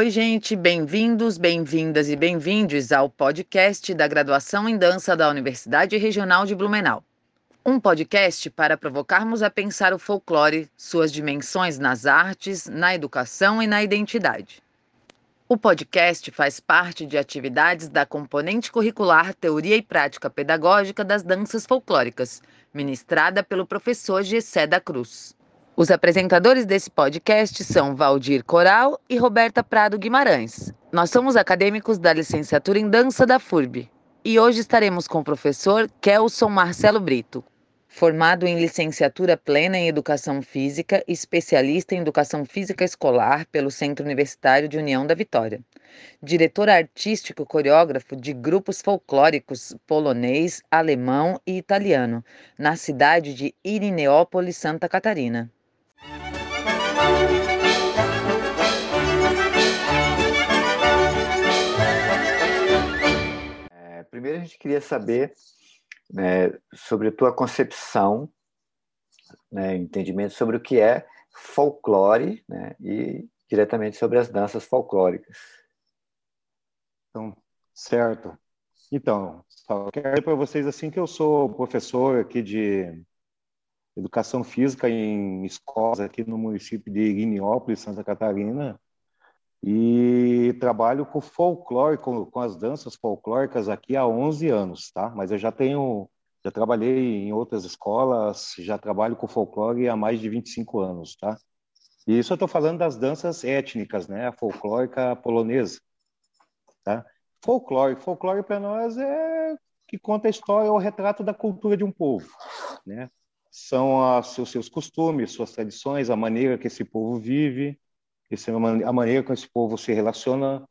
Oi, gente, bem-vindos, bem-vindas e bem-vindes ao podcast da Graduação em Dança da Universidade Regional de Blumenau. Um podcast para provocarmos a pensar o folclore, suas dimensões nas artes, na educação e na identidade. O podcast faz parte de atividades da componente curricular Teoria e Prática Pedagógica das Danças Folclóricas, ministrada pelo professor Gessé da Cruz. Os apresentadores desse podcast são Valdir Coral e Roberta Prado Guimarães. Nós somos acadêmicos da licenciatura em dança da FURB e hoje estaremos com o professor Kelson Marcelo Brito, formado em licenciatura plena em Educação Física especialista em Educação Física Escolar pelo Centro Universitário de União da Vitória. Diretor artístico coreógrafo de grupos folclóricos polonês, alemão e italiano, na cidade de Irineópolis, Santa Catarina. É, primeiro a gente queria saber né, sobre a tua concepção, né, entendimento sobre o que é folclore né, e diretamente sobre as danças folclóricas. Então, certo. Então, só quero dizer para vocês assim que eu sou professor aqui de educação física em escolas aqui no município de Guinópolis, Santa Catarina, e trabalho com folclore, com, com as danças folclóricas aqui há 11 anos, tá? Mas eu já tenho, já trabalhei em outras escolas, já trabalho com folclore há mais de 25 anos, tá? E isso eu estou falando das danças étnicas, né? A folclórica polonesa, tá? Folclore, folclore para nós é que conta a história, o retrato da cultura de um povo, né? São os seus costumes, suas tradições, a maneira que esse povo vive, esse, a maneira como esse povo se relaciona,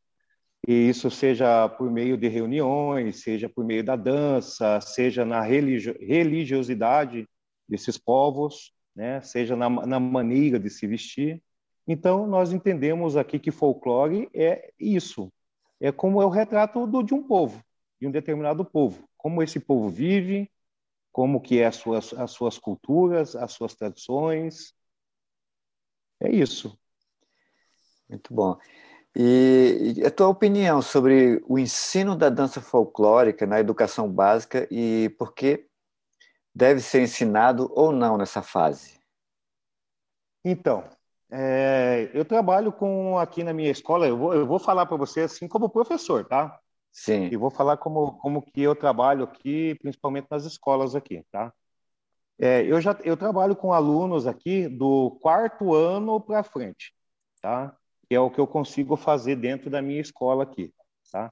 e isso seja por meio de reuniões, seja por meio da dança, seja na religio, religiosidade desses povos, né? seja na, na maneira de se vestir. Então, nós entendemos aqui que folclore é isso, é como é o retrato do, de um povo, de um determinado povo, como esse povo vive, como que é as suas, as suas culturas, as suas tradições. É isso. Muito bom. E, e a tua opinião sobre o ensino da dança folclórica na educação básica e por que deve ser ensinado ou não nessa fase? Então, é, eu trabalho com aqui na minha escola, eu vou, eu vou falar para você assim como professor, tá? Sim. E vou falar como, como que eu trabalho aqui, principalmente nas escolas aqui, tá? É, eu já eu trabalho com alunos aqui do quarto ano para frente, tá? que é o que eu consigo fazer dentro da minha escola aqui, tá?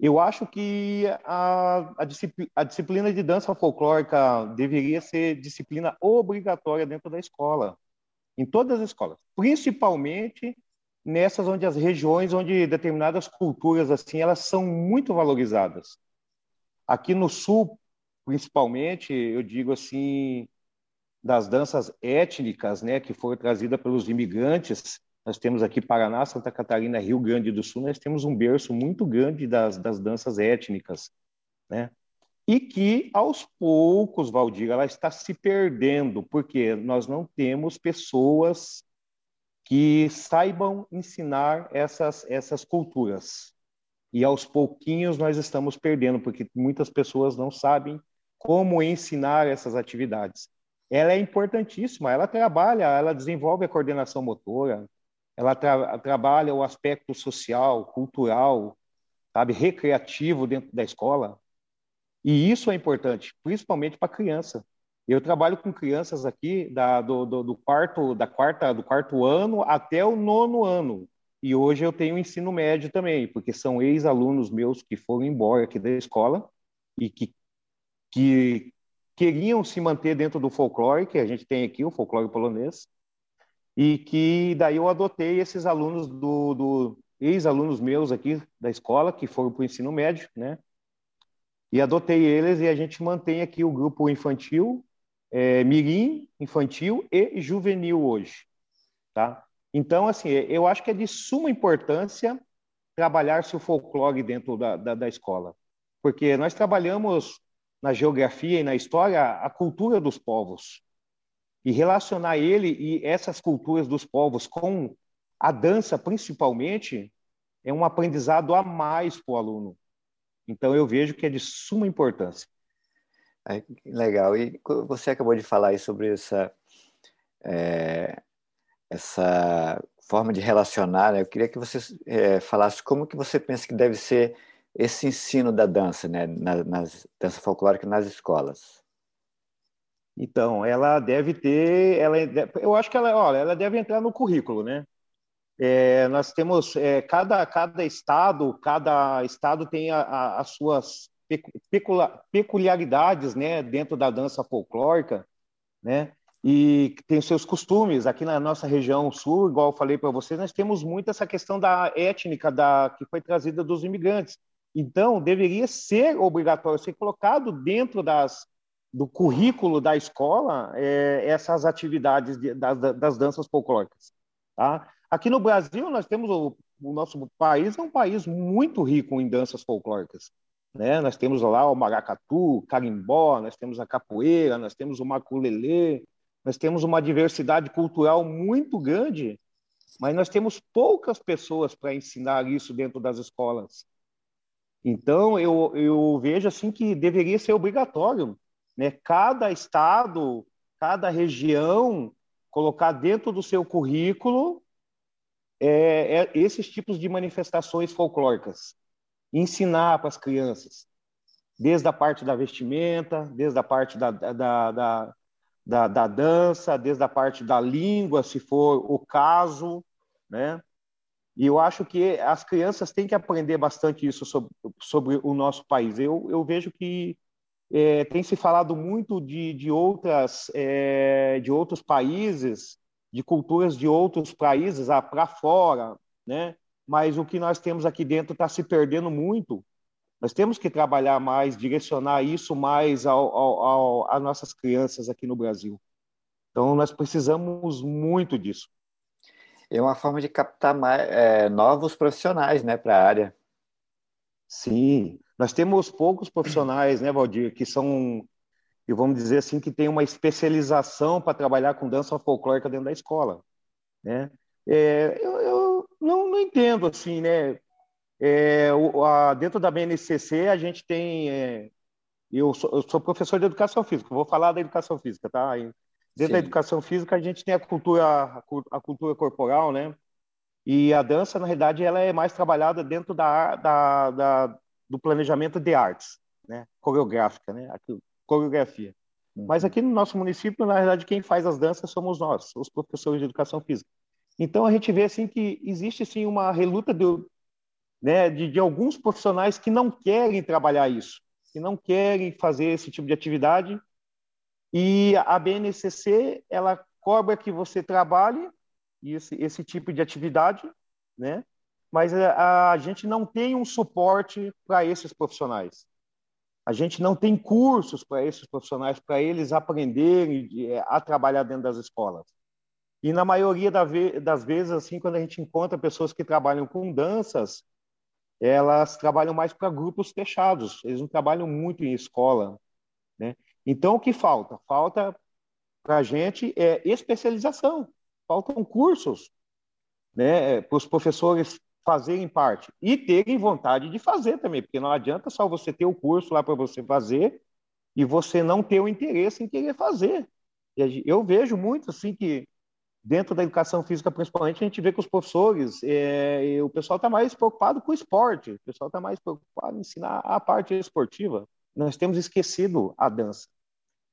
Eu acho que a, a, a disciplina de dança folclórica deveria ser disciplina obrigatória dentro da escola, em todas as escolas, principalmente nessas onde as regiões onde determinadas culturas assim elas são muito valorizadas. Aqui no sul, principalmente, eu digo assim, das danças étnicas, né, que foram trazidas pelos imigrantes, nós temos aqui Paraná, Santa Catarina, Rio Grande do Sul, nós temos um berço muito grande das, das danças étnicas, né? E que, aos poucos, Valdir, ela está se perdendo, porque nós não temos pessoas que saibam ensinar essas, essas culturas. E aos pouquinhos nós estamos perdendo, porque muitas pessoas não sabem como ensinar essas atividades. Ela é importantíssima, ela trabalha, ela desenvolve a coordenação motora, ela tra trabalha o aspecto social, cultural, sabe, recreativo dentro da escola. E isso é importante, principalmente para criança. Eu trabalho com crianças aqui da, do, do, do, quarto, da quarta, do quarto ano até o nono ano. E hoje eu tenho ensino médio também, porque são ex-alunos meus que foram embora aqui da escola e que, que queriam se manter dentro do folclore, que a gente tem aqui, o folclore polonês, e que daí eu adotei esses alunos do, do ex-alunos meus aqui da escola que foram para o ensino médio, né? E adotei eles e a gente mantém aqui o grupo infantil, é, mirim, infantil e juvenil hoje, tá? Então, assim, eu acho que é de suma importância trabalhar-se o folclore dentro da, da, da escola, porque nós trabalhamos na geografia e na história a cultura dos povos, e relacionar ele e essas culturas dos povos com a dança, principalmente, é um aprendizado a mais para o aluno. Então, eu vejo que é de suma importância. É, legal. E você acabou de falar aí sobre essa, é, essa forma de relacionar. Né? Eu queria que você é, falasse como que você pensa que deve ser esse ensino da dança, né? na, nas, dança folclórica nas escolas. Então, ela deve ter, ela, eu acho que ela, olha, ela deve entrar no currículo, né? É, nós temos é, cada cada estado, cada estado tem a, a, as suas peculiaridades, né, dentro da dança folclórica, né? E tem os seus costumes. Aqui na nossa região sul, igual eu falei para vocês, nós temos muito essa questão da étnica da que foi trazida dos imigrantes. Então, deveria ser obrigatório ser colocado dentro das do currículo da escola é, essas atividades de, das, das, danças folclóricas. Tá? Aqui no Brasil, nós temos o, o, nosso país é um país muito rico em danças folclóricas. Né? Nós temos lá o maracatu, o carimbó, nós temos a capoeira, nós temos o maculelê, nós temos uma diversidade cultural muito grande, mas nós temos poucas pessoas para ensinar isso dentro das escolas. Então, eu, eu vejo assim que deveria ser obrigatório né? Cada estado, cada região colocar dentro do seu currículo é, é, esses tipos de manifestações folclóricas, ensinar para as crianças, desde a parte da vestimenta, desde a parte da, da, da, da, da dança, desde a parte da língua, se for o caso, né? E eu acho que as crianças têm que aprender bastante isso sobre, sobre o nosso país. Eu, eu vejo que é, tem se falado muito de, de outras é, de outros países, de culturas de outros países ah, para fora, né? Mas o que nós temos aqui dentro está se perdendo muito. Nós temos que trabalhar mais, direcionar isso mais ao, ao, ao, às nossas crianças aqui no Brasil. Então, nós precisamos muito disso. É uma forma de captar mais, é, novos profissionais né, para a área. Sim, nós temos poucos profissionais, né, Valdir, que são, e vamos dizer assim, que tem uma especialização para trabalhar com dança folclórica dentro da escola, né? É, eu, não, não, entendo assim, né? É, o, a, dentro da BNCC a gente tem, é, eu, sou, eu, sou, professor de educação física, vou falar da educação física, tá? Dentro Sim. da educação física a gente tem a cultura, a cultura corporal, né? E a dança, na realidade, ela é mais trabalhada dentro da, da, da do planejamento de artes, né? coreográfica, né? Coreografia. Uhum. Mas aqui no nosso município, na verdade, quem faz as danças somos nós, os professores de educação física. Então a gente vê assim que existe sim uma reluta de, né, de, de alguns profissionais que não querem trabalhar isso, que não querem fazer esse tipo de atividade. E a BNCC ela cobra que você trabalhe esse, esse tipo de atividade, né? mas a, a gente não tem um suporte para esses profissionais. A gente não tem cursos para esses profissionais, para eles aprenderem é, a trabalhar dentro das escolas. E na maioria das vezes, assim, quando a gente encontra pessoas que trabalham com danças, elas trabalham mais para grupos fechados, eles não trabalham muito em escola. Né? Então, o que falta? Falta para a gente é especialização, faltam cursos né, para os professores fazerem parte e terem vontade de fazer também, porque não adianta só você ter o curso lá para você fazer e você não ter o interesse em querer fazer. Eu vejo muito assim que dentro da educação física, principalmente, a gente vê que os professores, é, o pessoal está mais preocupado com o esporte, o pessoal está mais preocupado em ensinar a parte esportiva. Nós temos esquecido a dança,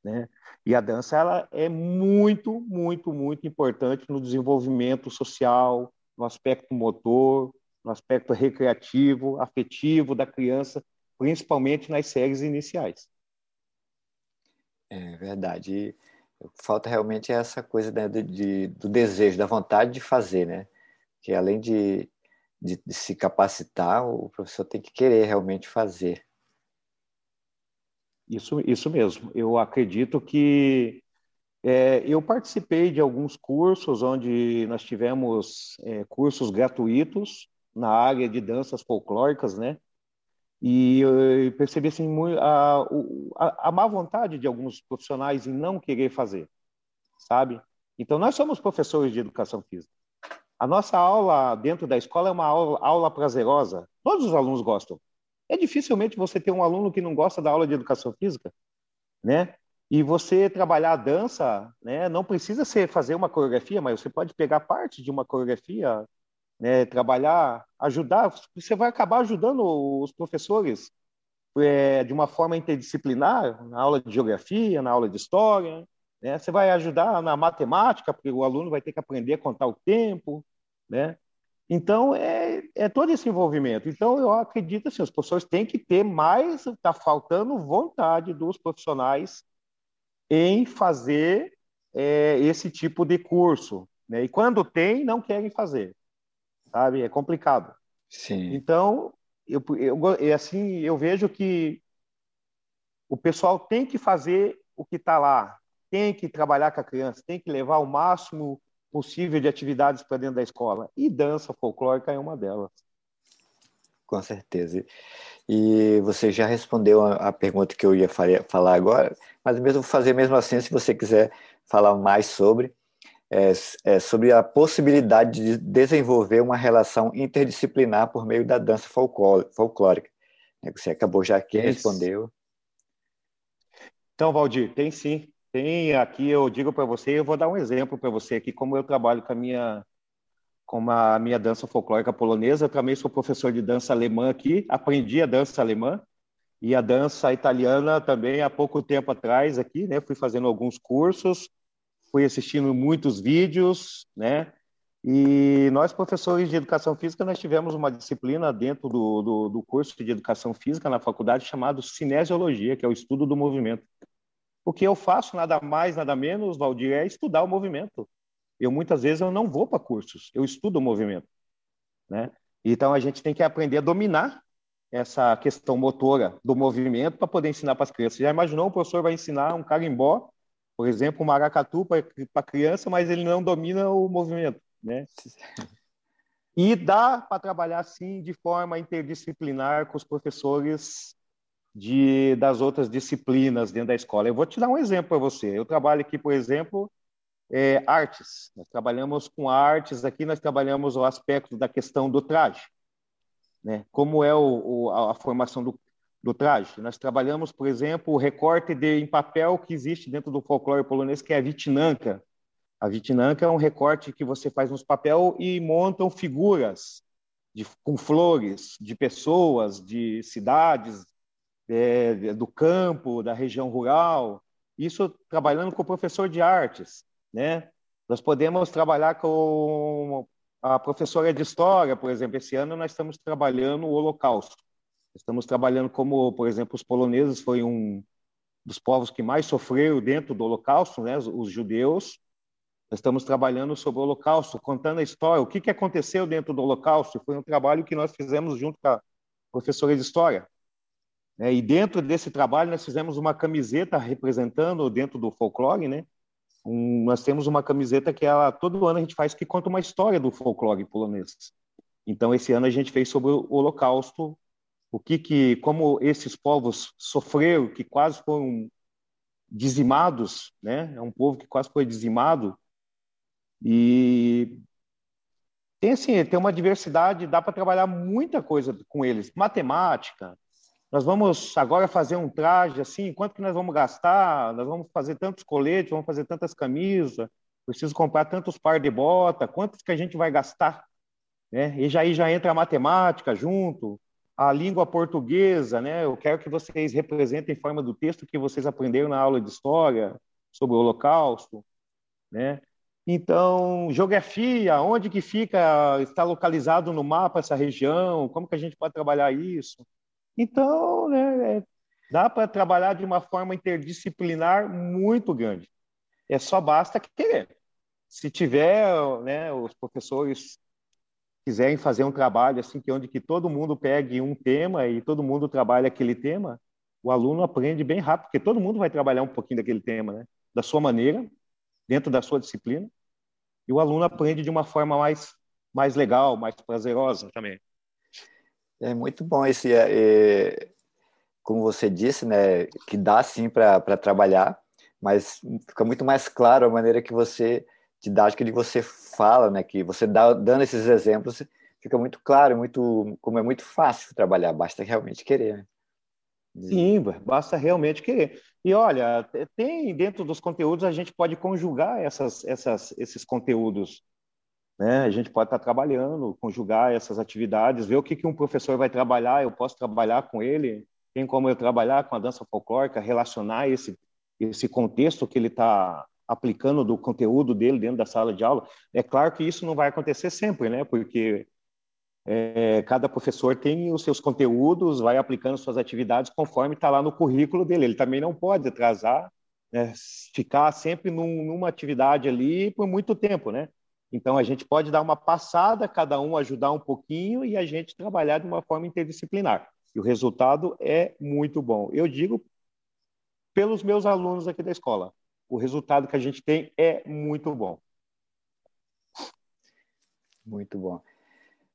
né? E a dança ela é muito, muito, muito importante no desenvolvimento social, no aspecto motor, no aspecto recreativo, afetivo da criança, principalmente nas séries iniciais. É verdade. Falta realmente essa coisa né, de, de, do desejo, da vontade de fazer, né? Que além de, de, de se capacitar, o professor tem que querer realmente fazer. Isso, isso mesmo. Eu acredito que é, eu participei de alguns cursos onde nós tivemos é, cursos gratuitos na área de danças folclóricas, né? E eu percebi assim, a, a, a má vontade de alguns profissionais em não querer fazer, sabe? Então, nós somos professores de educação física. A nossa aula dentro da escola é uma aula, aula prazerosa. Todos os alunos gostam. É dificilmente você ter um aluno que não gosta da aula de educação física, né? E você trabalhar a dança, né? Não precisa ser fazer uma coreografia, mas você pode pegar parte de uma coreografia, né? Trabalhar, ajudar. Você vai acabar ajudando os professores é, de uma forma interdisciplinar, na aula de geografia, na aula de história. Né? Você vai ajudar na matemática, porque o aluno vai ter que aprender a contar o tempo, né? Então, é, é todo esse envolvimento. Então, eu acredito assim, os professores têm que ter mais, está faltando vontade dos profissionais em fazer é, esse tipo de curso. Né? E quando tem, não querem fazer. Sabe? É complicado. Sim. Então, eu, eu, assim, eu vejo que o pessoal tem que fazer o que está lá, tem que trabalhar com a criança, tem que levar o máximo possível de atividades para dentro da escola. E dança folclórica é uma delas. Com certeza. E você já respondeu a, pergunta que eu ia falar agora, mas mesmo fazer mesmo assim, se você quiser falar mais sobre, é, é sobre a possibilidade de desenvolver uma relação interdisciplinar por meio da dança folclórica. Né, você acabou já que respondeu. Então, Valdir, tem sim. Tem aqui, eu digo para você, eu vou dar um exemplo para você aqui, como eu trabalho com a minha com a minha dança folclórica polonesa, eu também sou professor de dança alemã aqui, aprendi a dança alemã e a dança italiana também há pouco tempo atrás aqui, né? Fui fazendo alguns cursos, fui assistindo muitos vídeos, né? E nós, professores de educação física, nós tivemos uma disciplina dentro do, do, do curso de educação física na faculdade chamado cinesiologia, que é o estudo do movimento. O que eu faço, nada mais, nada menos, Valdir, é estudar o movimento. Eu, muitas vezes, eu não vou para cursos, eu estudo o movimento. Né? Então, a gente tem que aprender a dominar essa questão motora do movimento para poder ensinar para as crianças. Já imaginou o professor vai ensinar um carimbó, por exemplo, um maracatu para criança, mas ele não domina o movimento, né? E dá para trabalhar assim de forma interdisciplinar com os professores de, das outras disciplinas dentro da escola. Eu vou te dar um exemplo para você. Eu trabalho aqui, por exemplo, é, artes. Nós trabalhamos com artes aqui, nós trabalhamos o aspecto da questão do traje. Né? Como é o, o, a, a, formação do, do traje? Nós trabalhamos, por exemplo, o recorte de, em papel que existe dentro do folclore polonês, que é a vitinanca. A vitinanca é um recorte que você faz nos papel e montam figuras de, com flores de pessoas, de cidades, é, do campo, da região rural, isso trabalhando com o professor de artes, né? Nós podemos trabalhar com a professora de história, por exemplo, esse ano nós estamos trabalhando o Holocausto. Estamos trabalhando como, por exemplo, os poloneses foi um dos povos que mais sofreu dentro do Holocausto, né? Os, judeus. Estamos trabalhando sobre o Holocausto, contando a história, o que, que aconteceu dentro do Holocausto. Foi um trabalho que nós fizemos junto com a professora de história. Né? E dentro desse trabalho nós fizemos uma camiseta representando dentro do folclore, né? Um, nós temos uma camiseta que ela, todo ano a gente faz que conta uma história do folclore polonês. Então esse ano a gente fez sobre o Holocausto, o que que como esses povos sofreram, que quase foram dizimados, né? É um povo que quase foi dizimado e tem assim, tem uma diversidade, dá para trabalhar muita coisa com eles, matemática, nós vamos agora fazer um traje assim, quanto que nós vamos gastar? Nós vamos fazer tantos coletes, vamos fazer tantas camisas, preciso comprar tantos par de bota, quantos que a gente vai gastar? Né? E já aí já entra a matemática junto, a língua portuguesa, né? Eu quero que vocês representem em forma do texto que vocês aprenderam na aula de história sobre o Holocausto, né? Então, geografia, onde que fica, está localizado no mapa essa região, como que a gente pode trabalhar isso? Então, né, é, dá para trabalhar de uma forma interdisciplinar muito grande. É só basta querer. Se tiver, né, os professores quiserem fazer um trabalho assim que onde que todo mundo pegue um tema e todo mundo trabalha aquele tema, o aluno aprende bem rápido, porque todo mundo vai trabalhar um pouquinho daquele tema, né? Da sua maneira, dentro da sua disciplina, e o aluno aprende de uma forma mais mais legal, mais prazerosa também. É muito bom esse, é, é, como você disse, né, que dá sim para trabalhar, mas fica muito mais claro a maneira que você didática de você fala, né? Que você dá, dando esses exemplos fica muito claro, muito como é muito fácil trabalhar, basta realmente querer. Né? Sim, basta realmente querer. E olha, tem dentro dos conteúdos a gente pode conjugar essas, essas, esses conteúdos. Né? A gente pode estar trabalhando, conjugar essas atividades, ver o que, que um professor vai trabalhar, eu posso trabalhar com ele, tem como eu trabalhar com a dança folclórica, relacionar esse, esse contexto que ele está aplicando do conteúdo dele dentro da sala de aula. É claro que isso não vai acontecer sempre, né? Porque é, cada professor tem os seus conteúdos, vai aplicando suas atividades conforme está lá no currículo dele. Ele também não pode atrasar, né, ficar sempre num, numa atividade ali por muito tempo, né? Então a gente pode dar uma passada, cada um ajudar um pouquinho e a gente trabalhar de uma forma interdisciplinar. E o resultado é muito bom. Eu digo pelos meus alunos aqui da escola, o resultado que a gente tem é muito bom. Muito bom.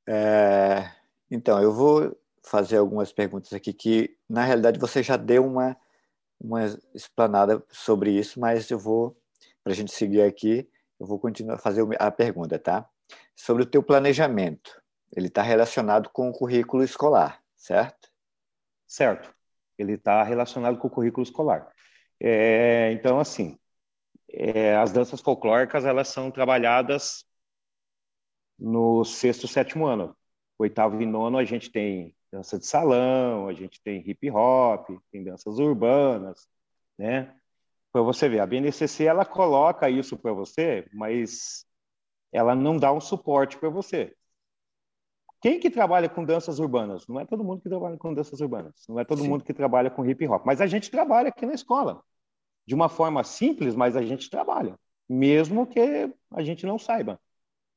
É, então, eu vou fazer algumas perguntas aqui que, na realidade, você já deu uma, uma explanada sobre isso, mas eu vou, para a gente seguir aqui, eu vou continuar a fazer a pergunta, tá? Sobre o teu planejamento. Ele está relacionado com o currículo escolar, certo? Certo. Ele está relacionado com o currículo escolar. É, então, assim, é, as danças folclóricas, elas são trabalhadas no sexto, sétimo ano. Oitavo e nono a gente tem dança de salão, a gente tem hip hop, tem danças urbanas, né? Para você ver, a BNCC ela coloca isso para você, mas ela não dá um suporte para você. Quem que trabalha com danças urbanas? Não é todo mundo que trabalha com danças urbanas, não é todo Sim. mundo que trabalha com hip hop, mas a gente trabalha aqui na escola. De uma forma simples, mas a gente trabalha, mesmo que a gente não saiba.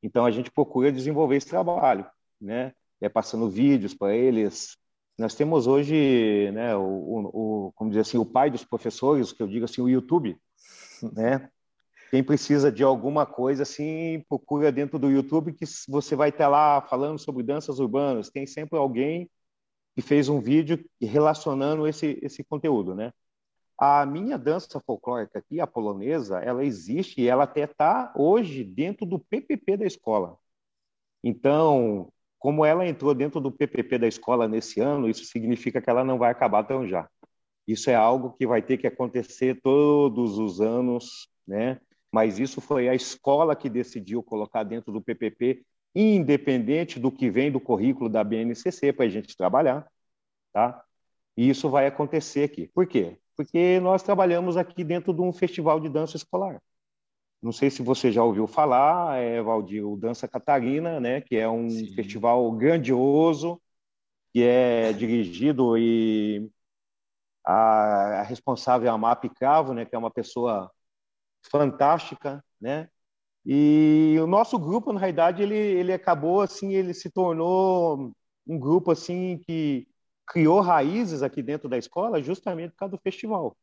Então a gente procura desenvolver esse trabalho, né? É passando vídeos para eles. Nós temos hoje, né, o, o, como dizer assim, o pai dos professores, que eu digo assim, o YouTube, né? Quem precisa de alguma coisa assim, procura dentro do YouTube que você vai estar lá falando sobre danças urbanas. Tem sempre alguém que fez um vídeo relacionando esse esse conteúdo, né? A minha dança folclórica aqui, a polonesa, ela existe e ela até está hoje dentro do PPP da escola. Então, como ela entrou dentro do PPP da escola nesse ano, isso significa que ela não vai acabar tão já. Isso é algo que vai ter que acontecer todos os anos, né? Mas isso foi a escola que decidiu colocar dentro do PPP, independente do que vem do currículo da BNCC para a gente trabalhar, tá? E isso vai acontecer aqui. Por quê? Porque nós trabalhamos aqui dentro de um festival de dança escolar. Não sei se você já ouviu falar, é, Valdir, o Dança Catarina, né, que é um Sim. festival grandioso, que é dirigido e a, a responsável é a MAP Cravo, né, que é uma pessoa fantástica, né? E o nosso grupo, na realidade, ele, ele acabou assim, ele se tornou um grupo assim que criou raízes aqui dentro da escola justamente por causa do festival,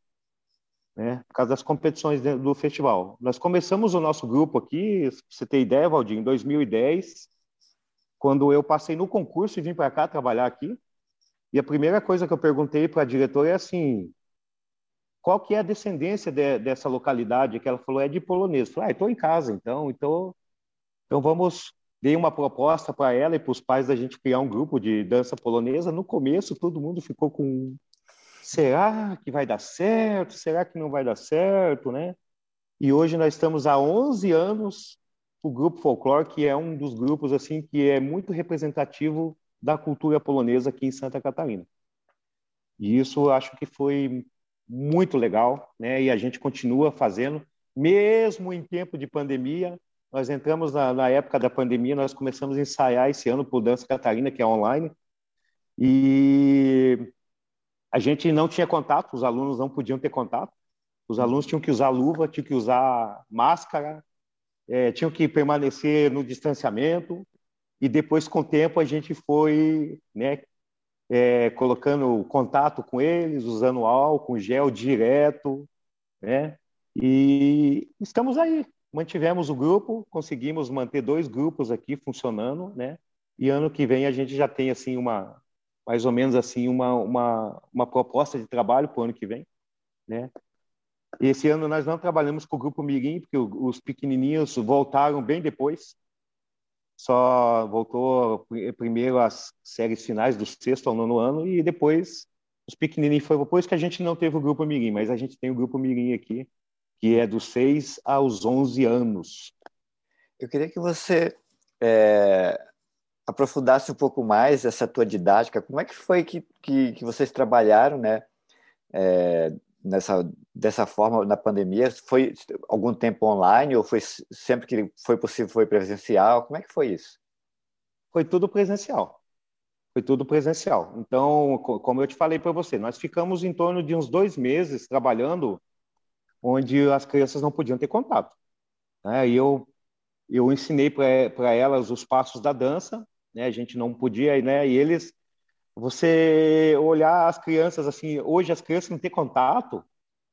né? Por causa das competições do festival. Nós começamos o nosso grupo aqui, você ter ideia, Valdir, em 2010, quando eu passei no concurso e vim para cá trabalhar aqui. E a primeira coisa que eu perguntei para a diretora é assim: qual que é a descendência de, dessa localidade? Que ela falou é de polonês. Eu falei, ah, estou em casa, então, então, então vamos dei uma proposta para ela e para os pais da gente criar um grupo de dança polonesa. No começo, todo mundo ficou com será que vai dar certo? Será que não vai dar certo, né? E hoje nós estamos há 11 anos o grupo Folklore, que é um dos grupos assim que é muito representativo da cultura polonesa aqui em Santa Catarina. E isso eu acho que foi muito legal, né? E a gente continua fazendo, mesmo em tempo de pandemia, nós entramos na, na, época da pandemia, nós começamos a ensaiar esse ano por Dança Catarina, que é online, e a gente não tinha contato, os alunos não podiam ter contato, os alunos tinham que usar luva, tinham que usar máscara, é, tinham que permanecer no distanciamento, e depois, com o tempo, a gente foi né, é, colocando contato com eles, usando álcool, gel direto, né? E estamos aí, mantivemos o grupo, conseguimos manter dois grupos aqui funcionando, né? E ano que vem a gente já tem assim uma mais ou menos assim uma uma, uma proposta de trabalho para o ano que vem, né? Esse ano nós não trabalhamos com o grupo Mirim, porque os pequenininhos voltaram bem depois. Só voltou primeiro as séries finais do sexto ao nono ano e depois os pequenininhos foi depois que a gente não teve o grupo Mirim, mas a gente tem o grupo Mirim aqui, que é dos 6 aos 11 anos. Eu queria que você é, aprofundasse um pouco mais essa tua didática. Como é que foi que, que, que vocês trabalharam, né? É, nessa dessa forma na pandemia? Foi algum tempo online ou foi sempre que foi possível foi presencial? Como é que foi isso? Foi tudo presencial. Foi tudo presencial. Então, como eu te falei para você, nós ficamos em torno de uns dois meses trabalhando onde as crianças não podiam ter contato. Né? E eu eu ensinei para elas os passos da dança, né? A gente não podia, né? E eles você olhar as crianças assim, hoje as crianças não têm contato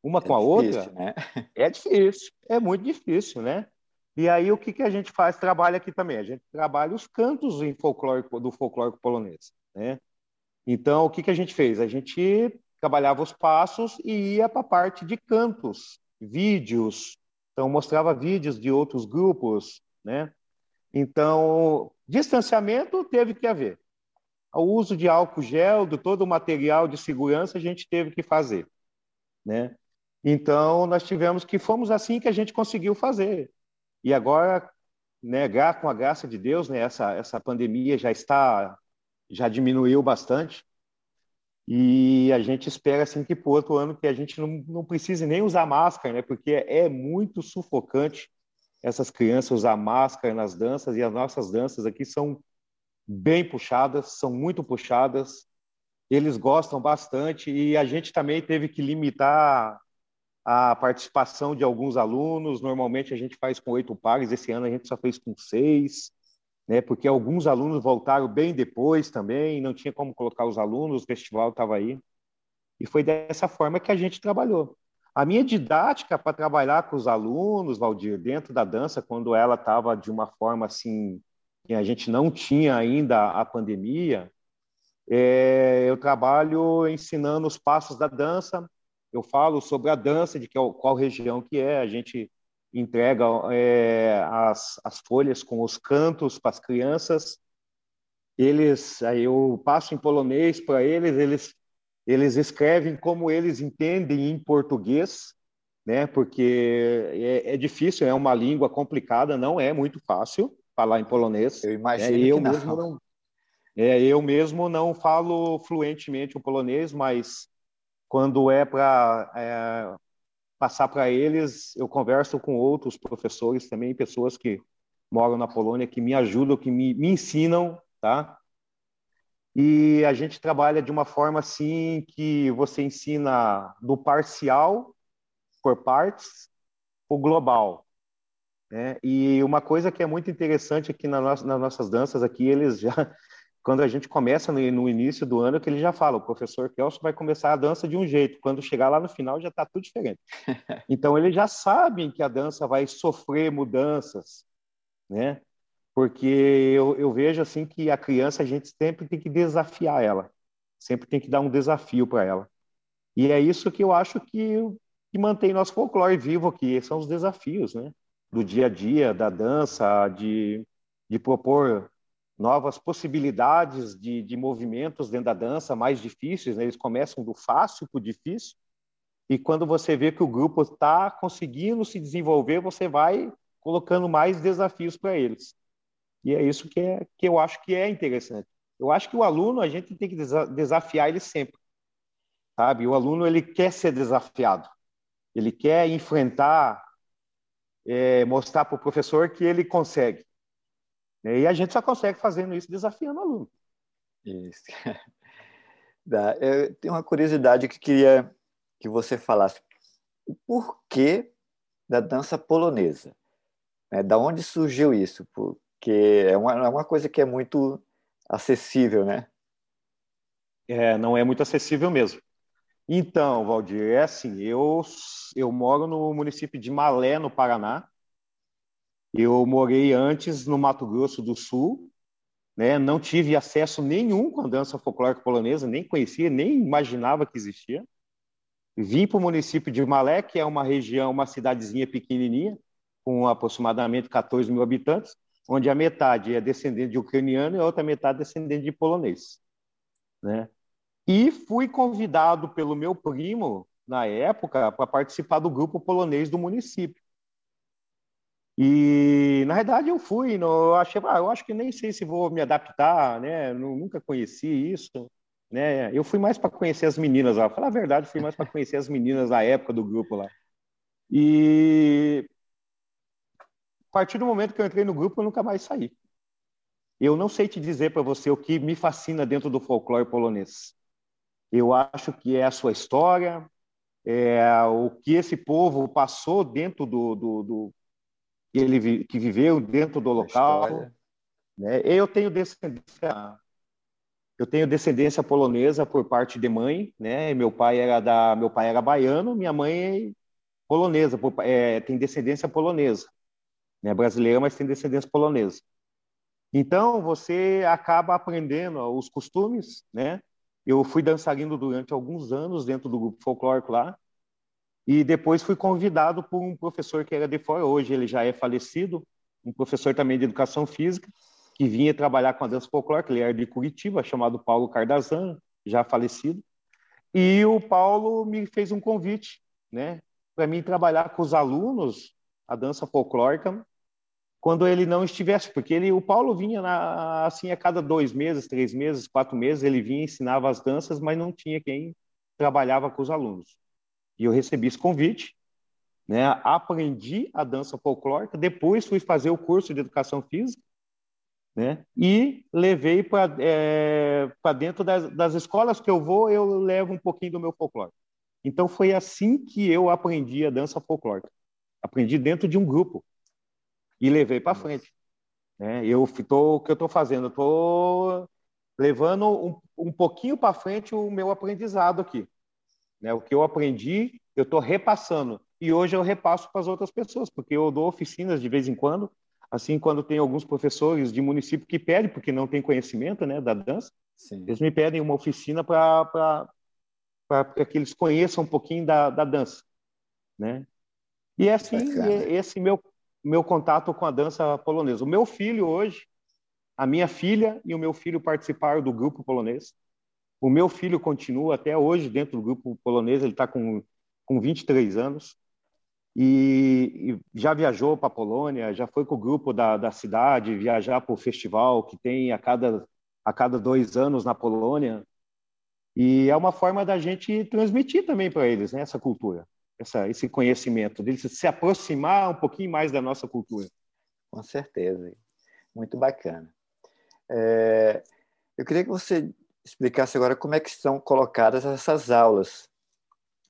uma é com a difícil, outra, né? é difícil, é muito difícil, né? E aí o que, que a gente faz? Trabalha aqui também. A gente trabalha os cantos folclórico, do folclórico polonês, né? Então o que, que a gente fez? A gente trabalhava os passos e ia para a parte de cantos, vídeos. Então mostrava vídeos de outros grupos, né? Então distanciamento teve que haver o uso de álcool gel, de todo o material de segurança, a gente teve que fazer, né? Então, nós tivemos que, fomos assim que a gente conseguiu fazer. E agora, né, com a graça de Deus, né, essa, essa pandemia já está, já diminuiu bastante, e a gente espera, assim, que por outro ano que a gente não, não precise nem usar máscara, né, porque é muito sufocante essas crianças usar máscara nas danças, e as nossas danças aqui são bem puxadas, são muito puxadas. Eles gostam bastante e a gente também teve que limitar a participação de alguns alunos. Normalmente a gente faz com oito pares, esse ano a gente só fez com seis, né? Porque alguns alunos voltaram bem depois também, não tinha como colocar os alunos, o festival estava aí. E foi dessa forma que a gente trabalhou. A minha didática para trabalhar com os alunos, Valdir, dentro da dança, quando ela estava de uma forma assim que a gente não tinha ainda a pandemia, é, eu trabalho ensinando os passos da dança, eu falo sobre a dança, de qual, qual região que é, a gente entrega é, as, as folhas com os cantos para as crianças, eles, aí eu passo em polonês para eles, eles eles escrevem como eles entendem em português, né? Porque é, é difícil, é uma língua complicada, não é muito fácil falar em polonês. Eu imagino é, eu não. mesmo não. É, eu mesmo não falo fluentemente o polonês, mas quando é para é, passar para eles, eu converso com outros professores também, pessoas que moram na Polônia, que me ajudam, que me, me ensinam, tá? E a gente trabalha de uma forma assim que você ensina do parcial por partes o global. Né? E uma coisa que é muito interessante aqui na nossa, nas nossas danças aqui, eles já, quando a gente começa no, início do ano, que ele já fala, o professor Kelso vai começar a dança de um jeito, quando chegar lá no final já está tudo diferente. Então eles já sabem que a dança vai sofrer mudanças, né? Porque eu, eu vejo assim que a criança a gente sempre tem que desafiar ela, sempre tem que dar um desafio para ela. E é isso que eu acho que, que mantém nosso folclore vivo aqui, são os desafios, né? do dia a dia, da dança, de, de propor novas possibilidades de, de movimentos dentro da dança, mais difíceis. Né? Eles começam do fácil para o difícil, e quando você vê que o grupo está conseguindo se desenvolver, você vai colocando mais desafios para eles. E é isso que, é, que eu acho que é interessante. Eu acho que o aluno, a gente tem que desafiar ele sempre. Sabe? O aluno, ele quer ser desafiado. Ele quer enfrentar é, mostrar para o professor que ele consegue. E a gente só consegue fazendo isso desafiando o aluno. Isso. Eu tenho uma curiosidade que queria que você falasse. O porquê da dança polonesa? Né? Da onde surgiu isso? Porque é uma, é uma coisa que é muito acessível, né? É, não é muito acessível mesmo. Então, Valdir, é assim, eu, eu moro no município de Malé, no Paraná. Eu morei antes no Mato Grosso do Sul, né? não tive acesso nenhum com a dança folclórica polonesa, nem conhecia, nem imaginava que existia. vim para o município de Malé, que é uma região, uma cidadezinha pequenininha, com aproximadamente 14 mil habitantes, onde a metade é descendente de ucraniano e a outra metade descendente de polonês. Né? E fui convidado pelo meu primo, na época, para participar do grupo polonês do município. E, na verdade, eu fui, eu achei, ah, eu acho que nem sei se vou me adaptar, né? Nunca conheci isso, né? Eu fui mais para conhecer as meninas lá. Falar a verdade, fui mais para conhecer as meninas da época do grupo lá. E a partir do momento que eu entrei no grupo, eu nunca mais saí. Eu não sei te dizer para você o que me fascina dentro do folclore polonês. Eu acho que é a sua história, é o que esse povo passou dentro do, do, do que ele que viveu dentro do local. Né? Eu tenho descendência eu tenho descendência polonesa por parte de mãe, né? Meu pai era da meu pai era baiano, minha mãe é polonesa, é, tem descendência polonesa, né? Brasileira, mas tem descendência polonesa. Então você acaba aprendendo os costumes, né? Eu fui dançarino durante alguns anos dentro do grupo folclórico lá. E depois fui convidado por um professor que era de fora, hoje ele já é falecido, um professor também de educação física, que vinha trabalhar com a dança folclórica, ele era de Curitiba, chamado Paulo Cardazan, já falecido. E o Paulo me fez um convite, né, para mim trabalhar com os alunos a dança folclórica quando ele não estivesse, porque ele, o Paulo vinha na, assim a cada dois meses, três meses, quatro meses, ele vinha ensinava as danças, mas não tinha quem trabalhava com os alunos. E eu recebi esse convite, né? Aprendi a dança folclórica, depois fui fazer o curso de educação física, né? E levei para é, para dentro das, das escolas que eu vou, eu levo um pouquinho do meu folclore. Então foi assim que eu aprendi a dança folclórica. Aprendi dentro de um grupo e levei para frente. Né? Eu tô, o que eu estou fazendo? Estou levando um, um pouquinho para frente o meu aprendizado aqui. Né? O que eu aprendi, eu estou repassando. E hoje eu repasso para as outras pessoas, porque eu dou oficinas de vez em quando, assim, quando tem alguns professores de município que pedem, porque não tem conhecimento né, da dança, Sim. eles me pedem uma oficina para que eles conheçam um pouquinho da, da dança. Né? E é assim, esse meu meu contato com a dança polonesa. O meu filho hoje, a minha filha e o meu filho participaram do grupo polonês. O meu filho continua até hoje dentro do grupo polonês, ele está com, com 23 anos. E, e já viajou para a Polônia, já foi com o grupo da, da cidade viajar para o festival que tem a cada, a cada dois anos na Polônia. E é uma forma da gente transmitir também para eles né, essa cultura essa, esse conhecimento, deles se aproximar um pouquinho mais da nossa cultura. Com certeza, muito bacana. É, eu queria que você explicasse agora como é que estão colocadas essas aulas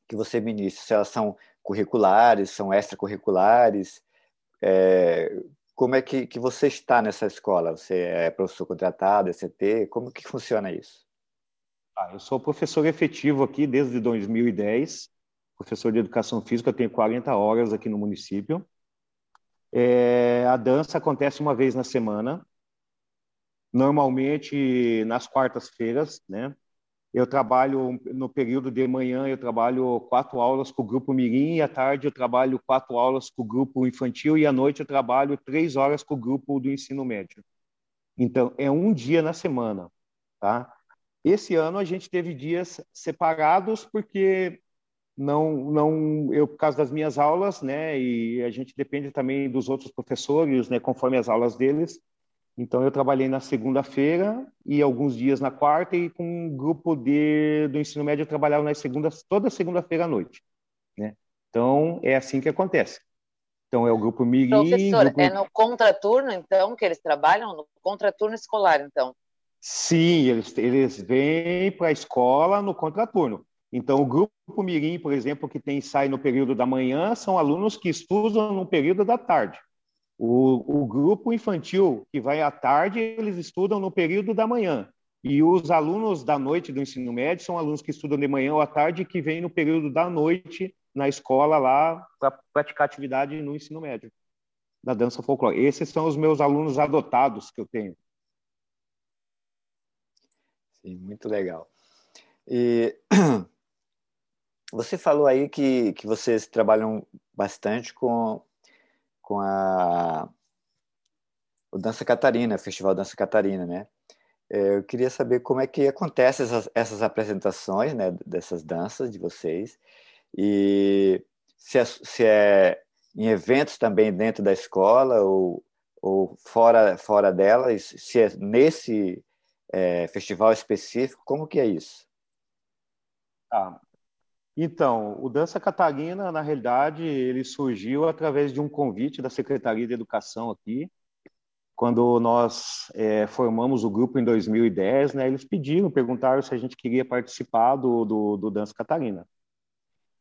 que você ministra, se elas são curriculares, são extracurriculares, é, como é que, que você está nessa escola? Você é professor contratado, ECT, como que funciona isso? Ah, eu sou professor efetivo aqui desde 2010, professor de educação física, tenho 40 horas aqui no município. É, a dança acontece uma vez na semana, normalmente nas quartas-feiras, né? Eu trabalho no período de manhã, eu trabalho quatro aulas com o grupo Mirim, e à tarde eu trabalho quatro aulas com o grupo infantil, e à noite eu trabalho três horas com o grupo do ensino médio. Então, é um dia na semana, tá? Esse ano a gente teve dias separados porque não, não, eu por causa das minhas aulas, né, e a gente depende também dos outros professores, né, conforme as aulas deles. Então eu trabalhei na segunda-feira e alguns dias na quarta e com um grupo de do ensino médio eu trabalhava nas segundas, toda segunda-feira à noite, né? Então é assim que acontece. Então é o grupo Mirim. Professor, grupo... é no contraturno então que eles trabalham no contraturno escolar, então? Sim, eles eles vêm para a escola no contraturno. Então, o grupo Mirim, por exemplo, que tem sai no período da manhã, são alunos que estudam no período da tarde. O, o, grupo infantil, que vai à tarde, eles estudam no período da manhã. E os alunos da noite do ensino médio são alunos que estudam de manhã ou à tarde, que vêm no período da noite na escola lá para praticar atividade no ensino médio, da dança folclórica. Esses são os meus alunos adotados que eu tenho. Sim, muito legal. E você falou aí que, que vocês trabalham bastante com, com a o Dança Catarina, o Festival Dança Catarina, né? É, eu queria saber como é que acontecem essas, essas apresentações né, dessas danças de vocês e se é, se é em eventos também dentro da escola ou, ou fora, fora dela, se é nesse é, festival específico, como que é isso? Ah, então, o Dança Catarina, na realidade, ele surgiu através de um convite da Secretaria de Educação aqui, quando nós é, formamos o grupo em 2010, né, eles pediram, perguntaram se a gente queria participar do, do, do Dança Catarina.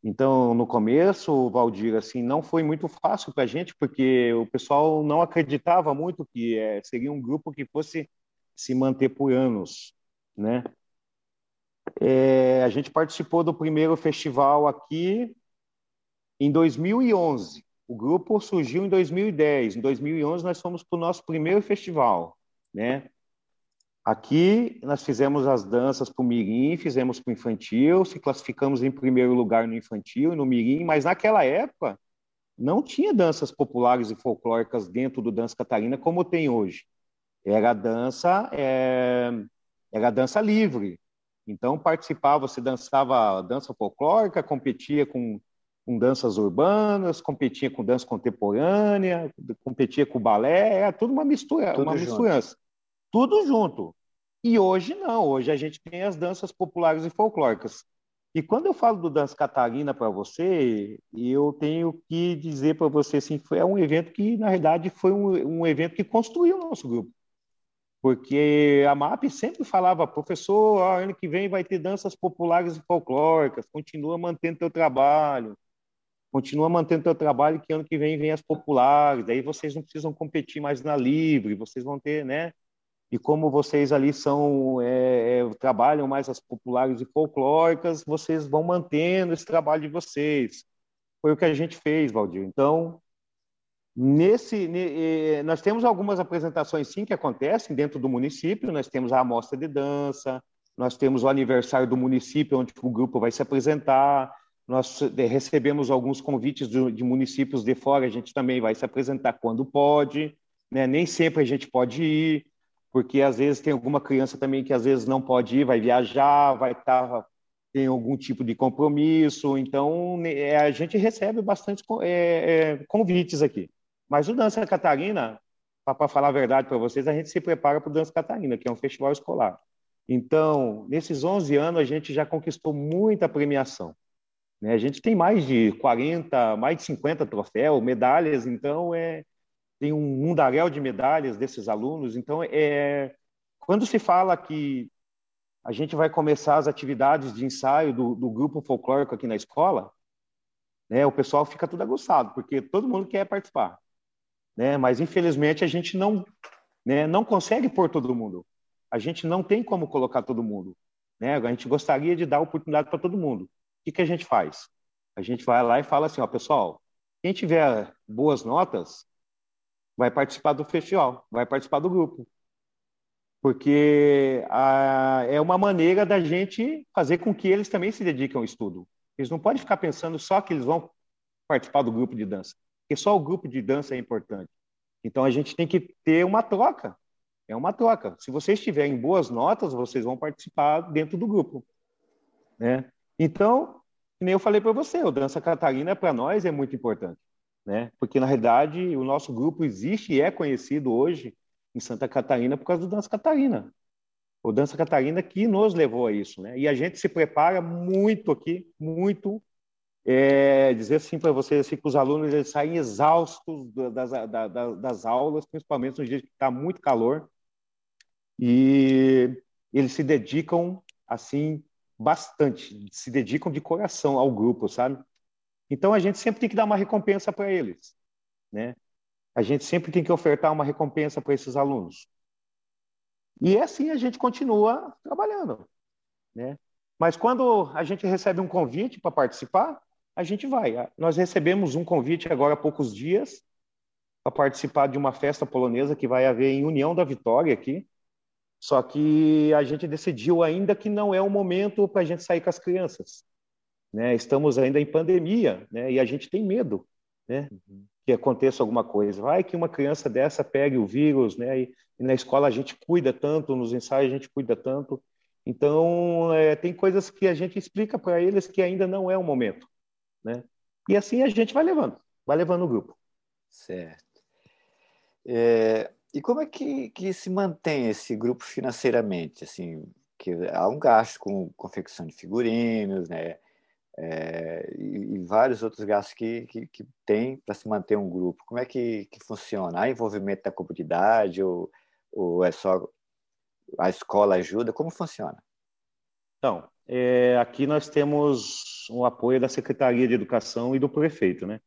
Então, no começo, Valdir, assim, não foi muito fácil para a gente, porque o pessoal não acreditava muito que é, seria um grupo que fosse se manter por anos, né? É, a gente participou do primeiro festival aqui em 2011. O grupo surgiu em 2010. Em 2011 nós fomos para o nosso primeiro festival, né? Aqui nós fizemos as danças para o Mirim, fizemos para o infantil, se classificamos em primeiro lugar no infantil e no Mirim, mas naquela época não tinha danças populares e folclóricas dentro do Dança Catarina como tem hoje. Era dança, é, era dança livre. Então participava, você dançava dança folclórica, competia com, com danças urbanas, competia com dança contemporânea, competia com balé, era tudo uma mistura, tudo uma junto. misturança tudo junto. E hoje não, hoje a gente tem as danças populares e folclóricas. E quando eu falo do Dança Catarina para você, eu tenho que dizer para você assim, foi um evento que, na verdade, foi um, um evento que construiu o nosso grupo. Porque a MAP sempre falava, professor, ano que vem vai ter danças populares e folclóricas, continua mantendo teu trabalho, continua mantendo teu trabalho que ano que vem vem as populares, daí vocês não precisam competir mais na livre, vocês vão ter, né? e como vocês ali são é, é, trabalham mais as populares e folclóricas, vocês vão mantendo esse trabalho de vocês. Foi o que a gente fez, Valdir. Então, nesse ne, nós temos algumas apresentações sim que acontecem dentro do município. Nós temos a amostra de dança, nós temos o aniversário do município onde o grupo vai se apresentar. Nós é, recebemos alguns convites de, municípios de fora. A gente também vai se apresentar quando pode. Né? Nem sempre a gente pode ir porque às vezes tem alguma criança também que às vezes não pode ir, vai viajar, vai estar tá, tem algum tipo de compromisso, então é, a gente recebe bastante convites aqui. Mas o Dança Catarina, para falar a verdade para vocês, a gente se prepara para o Dança Catarina, que é um festival escolar. Então, nesses 11 anos, a gente já conquistou muita premiação. Né? A gente tem mais de 40, mais de 50 troféus, medalhas, então é, tem um mundaréu de medalhas desses alunos. Então, é, quando se fala que a gente vai começar as atividades de ensaio do, do grupo folclórico aqui na escola, né, o pessoal fica tudo aguçado, porque todo mundo quer participar. Né? Mas, infelizmente, a gente não, né, não consegue pôr todo mundo. A gente não tem como colocar todo mundo. Né? A gente gostaria de dar oportunidade para todo mundo. O que, que a gente faz? A gente vai lá e fala assim, ó, pessoal, quem tiver boas notas, vai participar do festival, vai participar do grupo. Porque a, é uma maneira da gente fazer com que eles também se dediquem ao estudo. Eles não podem ficar pensando só que eles vão participar do grupo de dança, porque só o grupo de dança é importante. Então a gente tem que ter uma troca. É uma troca. Se vocês tiverem boas notas, vocês vão participar dentro do grupo, né? Então, nem eu falei para você, o dança Catarina para nós é muito importante né? Porque na realidade o nosso grupo existe e é conhecido hoje em Santa Catarina por causa do Dança Catarina. O Dança Catarina que nos levou a isso, né? E a gente se prepara muito aqui, muito é, dizer assim para vocês assim, que os alunos eles saem exaustos das, das, das aulas, principalmente nos dias que está muito calor, e eles se dedicam assim bastante, se dedicam de coração ao grupo, sabe? Então a gente sempre tem que dar uma recompensa para eles, né? A gente sempre tem que ofertar uma recompensa para esses alunos. E assim a gente continua trabalhando, né? Mas quando a gente recebe um convite para participar, a gente vai. Nós recebemos um convite agora há poucos dias para participar de uma festa polonesa que vai haver em União da Vitória aqui. Só que a gente decidiu ainda que não é o momento para a gente sair com as crianças né? Estamos ainda em pandemia, né? E a gente tem medo, né? Uhum. Que aconteça alguma coisa. Vai que uma criança dessa pegue o vírus, né? E, e na escola a gente cuida tanto, nos ensaios a gente cuida tanto. Então, é, tem coisas que a gente explica para eles que ainda não é o momento, né? E assim a gente vai levando, vai levando o grupo. Certo. É, e como é que, que se mantém esse grupo financeiramente? Assim, que há um gasto com confecção de figurinos, né? É, e, e, vários outros gastos que, que, que tem para se manter um grupo. Como é que, que funciona? Há envolvimento da comunidade ou, ou é só a escola ajuda? Como funciona? Então, é, aqui nós temos o apoio da Secretaria de Educação e do prefeito, né?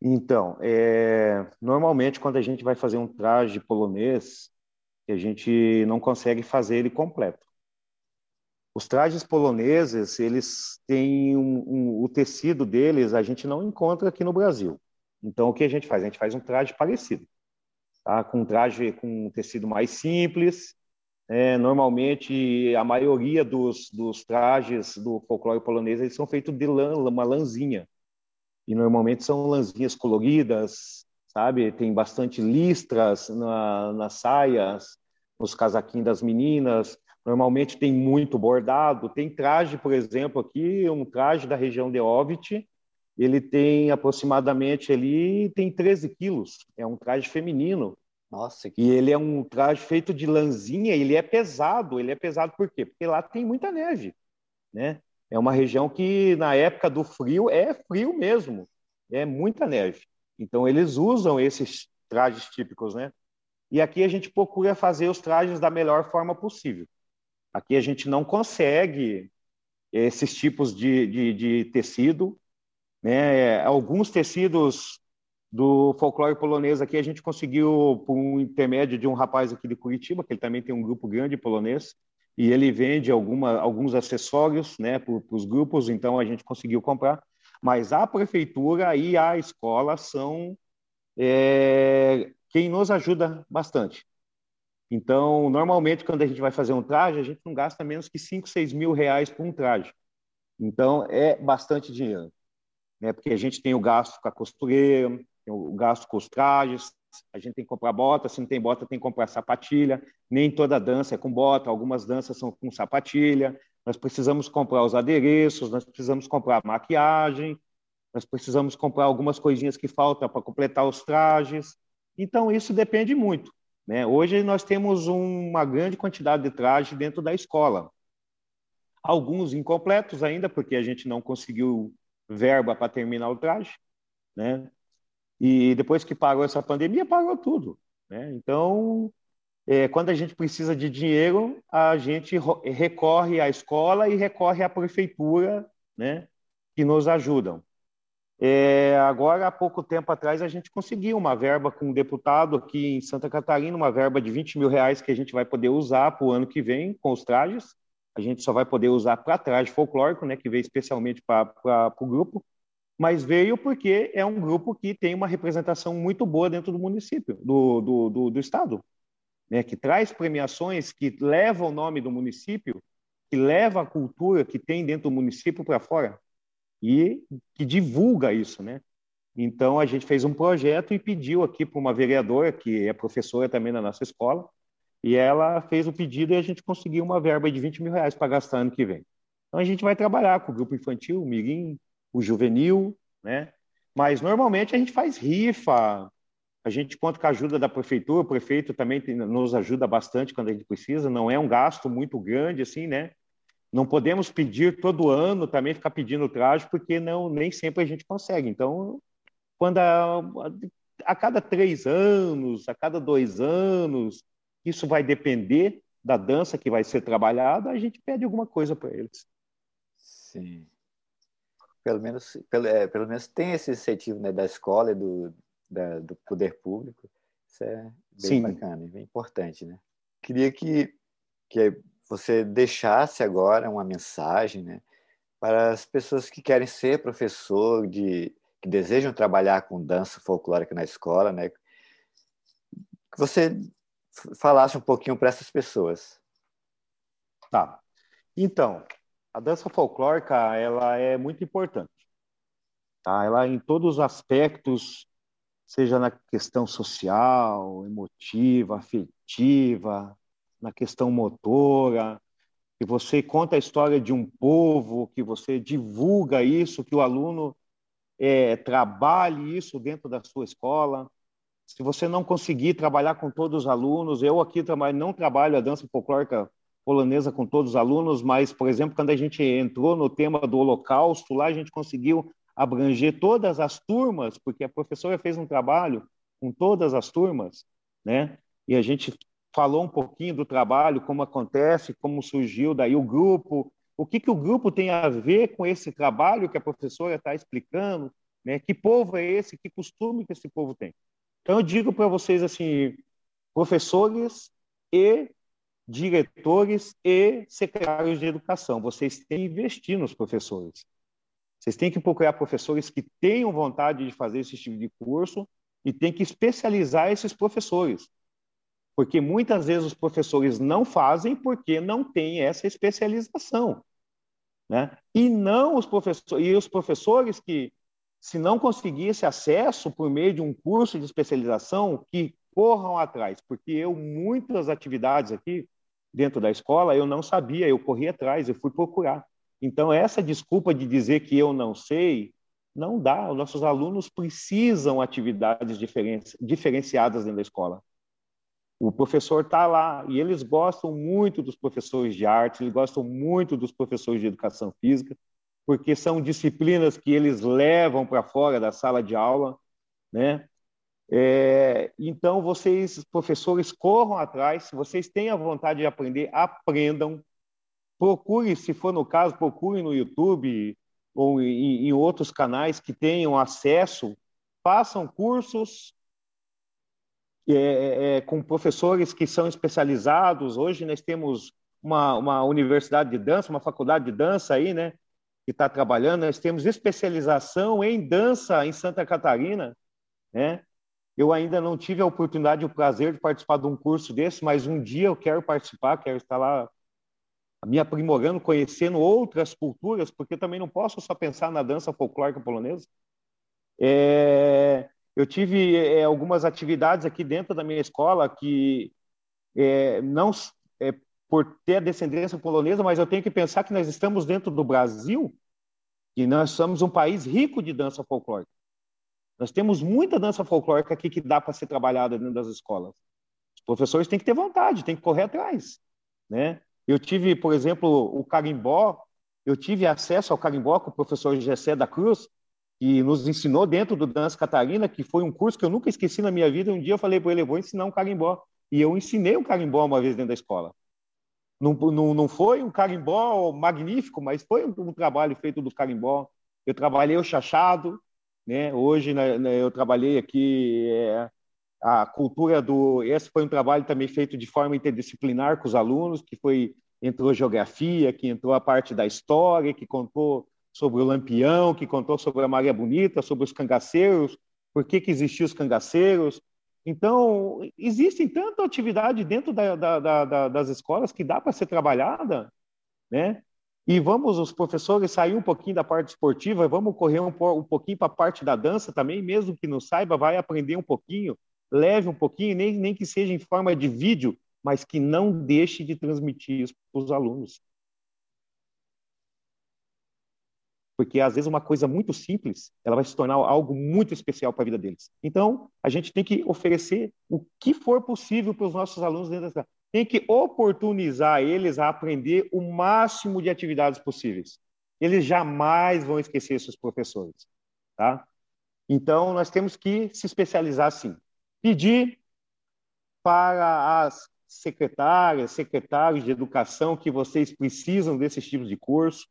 Então, é, normalmente quando a gente vai fazer um traje polonês, a gente não consegue fazer ele completo. Os trajes poloneses, eles têm um, um, o tecido deles, a gente não encontra aqui no Brasil. Então, o que a gente faz? A gente faz um traje parecido, tá? com um traje com um tecido mais simples. É, normalmente, a maioria dos, dos trajes do folclore polonês eles são feitos de lã, uma lãzinha. E normalmente são lãzinhas coloridas, sabe? Tem bastante listras na, nas saias, nos casaquinhos das meninas. Normalmente tem muito bordado. Tem traje, por exemplo, aqui, um traje da região de Ovit, ele tem aproximadamente ali, tem 13 quilos. É um traje feminino. Nossa, que... E ele é um traje feito de lãzinha, ele é pesado. Ele é pesado por quê? Porque lá tem muita neve, né? É uma região que, na época do frio, é frio mesmo. É muita neve. Então, eles usam esses trajes típicos, né? E aqui a gente procura fazer os trajes da melhor forma possível. Aqui a gente não consegue esses tipos de, de, de tecido. Né? Alguns tecidos do folclore polonês aqui a gente conseguiu por um intermédio de um rapaz aqui de Curitiba, que ele também tem um grupo grande polonês, e ele vende alguma, alguns acessórios né, para os grupos, então a gente conseguiu comprar. Mas a prefeitura e a escola são é, quem nos ajuda bastante. Então, normalmente, quando a gente vai fazer um traje, a gente não gasta menos que 5, 6 mil reais por um traje. Então, é bastante dinheiro. Né? Porque a gente tem o gasto com a costureira, o gasto com os trajes, a gente tem que comprar bota, se não tem bota, tem que comprar sapatilha. Nem toda dança é com bota, algumas danças são com sapatilha. Nós precisamos comprar os adereços, nós precisamos comprar maquiagem, nós precisamos comprar algumas coisinhas que faltam para completar os trajes. Então, isso depende muito. Né? Hoje, nós temos uma grande quantidade de trajes dentro da escola. Alguns incompletos ainda, porque a gente não conseguiu verba para terminar o traje. Né? E depois que parou essa pandemia, parou tudo. Né? Então, é, quando a gente precisa de dinheiro, a gente recorre à escola e recorre à prefeitura, né, que nos ajudam. É, agora, há pouco tempo atrás, a gente conseguiu uma verba com um deputado aqui em Santa Catarina, uma verba de 20 mil reais que a gente vai poder usar para o ano que vem com os trajes. A gente só vai poder usar para traje folclórico, né, que veio especialmente para o grupo mas veio porque é um grupo que tem uma representação muito boa dentro do município, do, do, do, do estado, né? que traz premiações que levam o nome do município, que leva a cultura que tem dentro do município para fora e que divulga isso, né? Então a gente fez um projeto e pediu aqui para uma vereadora que é professora também na nossa escola e ela fez o pedido e a gente conseguiu uma verba de 20 mil reais para gastar ano que vem. Então a gente vai trabalhar com o grupo infantil, o Mirim, o juvenil, né? Mas normalmente a gente faz rifa, a gente conta com a ajuda da prefeitura, o prefeito também tem, nos ajuda bastante quando a gente precisa, não é um gasto muito grande assim, né? Não podemos pedir todo ano também ficar pedindo traje, porque não nem sempre a gente consegue. Então, quando a, a cada três anos, a cada dois anos, isso vai depender da dança que vai ser trabalhada, a gente pede alguma coisa para eles. Sim pelo menos, pelo, é, pelo menos tem esse incentivo né, da escola e do, da, do poder público. Isso é bem Sim. bacana, bem importante. Né? Queria que, que você deixasse agora uma mensagem né, para as pessoas que querem ser professor, de, que desejam trabalhar com dança folclórica na escola, né? que você falasse um pouquinho para essas pessoas. Tá. Então, a dança folclórica ela é muito importante. Tá? Ela em todos os aspectos, seja na questão social, emotiva, afetiva, na questão motora, que você conta a história de um povo, que você divulga isso, que o aluno é, trabalhe isso dentro da sua escola. Se você não conseguir trabalhar com todos os alunos, eu aqui trabalho, não trabalho a dança folclórica polonesa com todos os alunos, mas, por exemplo, quando a gente entrou no tema do Holocausto, lá a gente conseguiu abranger todas as turmas, porque a professora fez um trabalho com todas as turmas, né? E a gente falou um pouquinho do trabalho, como acontece, como surgiu daí o grupo, o que, que o grupo tem a ver com esse trabalho que a professora está explicando, né? Que povo é esse, que costume que esse povo tem. Então eu digo para vocês assim, professores e diretores e secretários de educação, vocês têm que investir nos professores. Vocês têm que procurar professores que tenham vontade de fazer esse tipo de curso e têm que especializar esses professores. Porque muitas vezes os professores não fazem porque não têm essa especialização. Né? E não os professores, e os professores que, se não conseguir esse acesso por meio de um curso de especialização, que corram atrás, porque eu, muitas atividades aqui dentro da escola, eu não sabia, eu corri atrás, eu fui procurar. Então, essa desculpa de dizer que eu não sei, não dá. Os nossos alunos precisam atividades diferenciadas dentro da escola. O professor está lá e eles gostam muito dos professores de arte, eles gostam muito dos professores de educação física, porque são disciplinas que eles levam para fora da sala de aula, né? É, então, vocês, professores, corram atrás. Se vocês têm a vontade de aprender, aprendam. Procure, se for no caso, procure no YouTube ou em, em outros canais que tenham acesso. Façam cursos é, é, é, com professores que são especializados. Hoje nós temos uma, uma universidade de dança, uma faculdade de dança aí, né? Que está trabalhando. Nós temos especialização em dança em Santa Catarina, né? Eu ainda não tive a oportunidade e o prazer de participar de um curso desse, mas um dia eu quero participar, quero estar lá me aprimorando, conhecendo outras culturas, porque também não posso só pensar na dança folclórica polonesa. É, eu tive é, algumas atividades aqui dentro da minha escola que é, não é, por ter descendência polonesa, mas eu tenho que pensar que nós estamos dentro do Brasil e nós somos um país rico de dança folclórica. Nós temos muita dança folclórica aqui que dá para ser trabalhada dentro das escolas. Os professores têm que ter vontade, têm que correr atrás, né? Eu tive, por exemplo, o carimbó, eu tive acesso ao carimbó com o professor Gessé da Cruz, que nos ensinou dentro do Dança Catarina, que foi um curso que eu nunca esqueci na minha vida. Um dia eu falei para ele, eu vou ensinar um carimbó. E eu ensinei um carimbó uma vez dentro da escola. Não, não, não foi um carimbó magnífico, mas foi um, um trabalho feito do carimbó. Eu trabalhei o chachado, né? Hoje né, né, eu trabalhei aqui é, a cultura do. Esse foi um trabalho também feito de forma interdisciplinar com os alunos, que foi entrou geografia, que entrou a parte da história, que contou sobre o Lampião, que contou sobre a Maria Bonita, sobre os cangaceiros, por que, que existiam os cangaceiros. Então, existem tanta atividade dentro da, da, da, das escolas que dá para ser trabalhada, né? E vamos, os professores, sair um pouquinho da parte esportiva, vamos correr um, um pouquinho para a parte da dança também, mesmo que não saiba, vai aprender um pouquinho, leve um pouquinho, nem, nem que seja em forma de vídeo, mas que não deixe de transmitir isso para os alunos. porque às vezes uma coisa muito simples, ela vai se tornar algo muito especial para a vida deles. Então, a gente tem que oferecer o que for possível para os nossos alunos dentro da tem que oportunizar eles a aprender o máximo de atividades possíveis. Eles jamais vão esquecer seus professores, tá? Então, nós temos que se especializar sim. Pedir para as secretárias, secretários de educação que vocês precisam desses tipos de curso,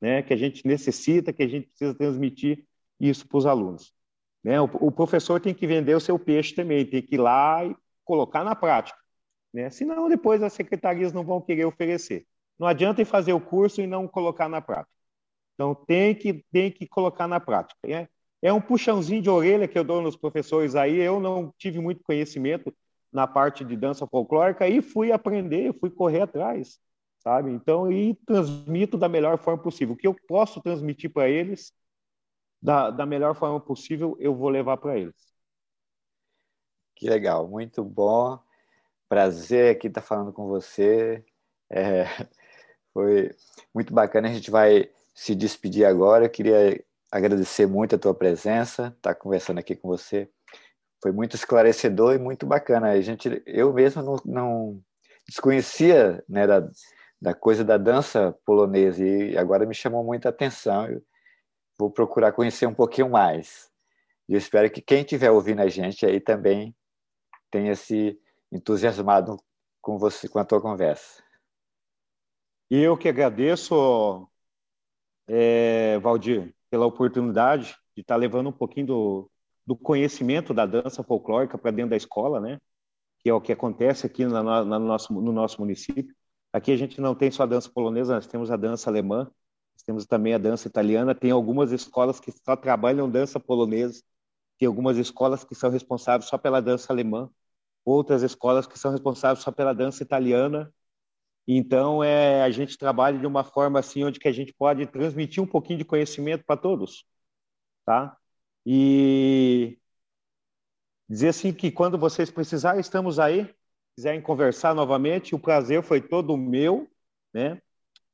né, que a gente necessita, que a gente precisa transmitir isso para os alunos. Né? O, o, professor tem que vender o seu peixe também, tem que ir lá e colocar na prática. Né? Senão, depois as secretarias não vão querer oferecer. Não adianta fazer o curso e não colocar na prática. Então, tem que, tem que colocar na prática. É, é um puxãozinho de orelha que eu dou nos professores aí. Eu não tive muito conhecimento na parte de dança folclórica e fui aprender, fui correr atrás. sabe? Então, e transmito da melhor forma possível. O que eu posso transmitir para eles, da, da melhor forma possível, eu vou levar para eles. Que legal, muito bom. Prazer aqui estar falando com você. É, foi muito bacana. A gente vai se despedir agora. Eu queria agradecer muito a tua presença, estar conversando aqui com você. Foi muito esclarecedor e muito bacana. A gente, eu mesmo não, não desconhecia né, da, da coisa da dança polonesa e agora me chamou muita atenção. Eu vou procurar conhecer um pouquinho mais. E eu espero que quem estiver ouvindo a gente aí também tenha se entusiasmado com você, com a tua conversa. Eu que agradeço, é, Valdir, pela oportunidade de estar levando um pouquinho do, do conhecimento da dança folclórica para dentro da escola, né? Que é o que acontece aqui no, no, nosso, no nosso município. Aqui a gente não tem só a dança polonesa, nós temos a dança alemã, temos também a dança italiana. Tem algumas escolas que só trabalham dança polonesa, tem algumas escolas que são responsáveis só pela dança alemã, outras escolas que são responsáveis só pela dança italiana então, é, a gente trabalha de uma forma assim, onde que a gente pode transmitir um pouquinho de conhecimento para todos, tá? E dizer assim que quando vocês precisarem, estamos aí, quiserem conversar novamente, o prazer foi todo meu, né?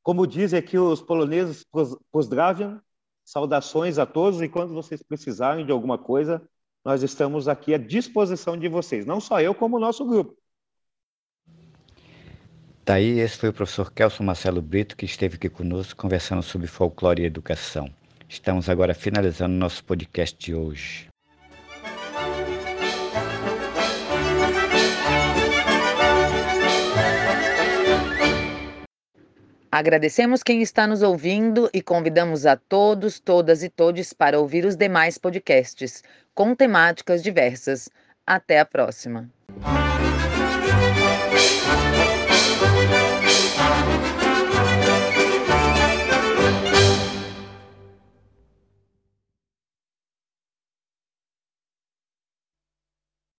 Como dizem aqui os poloneses, pozdrawiam, saudações a todos, e quando vocês precisarem de alguma coisa, nós estamos aqui à disposição de vocês, não só eu, como o nosso grupo. Daí, esse foi o professor Kelson Marcelo Brito que esteve aqui conosco conversando sobre folclore e educação. Estamos agora finalizando nosso podcast de hoje. Agradecemos quem está nos ouvindo e convidamos a todos, todas e todes para ouvir os demais podcasts com temáticas diversas. Até a próxima.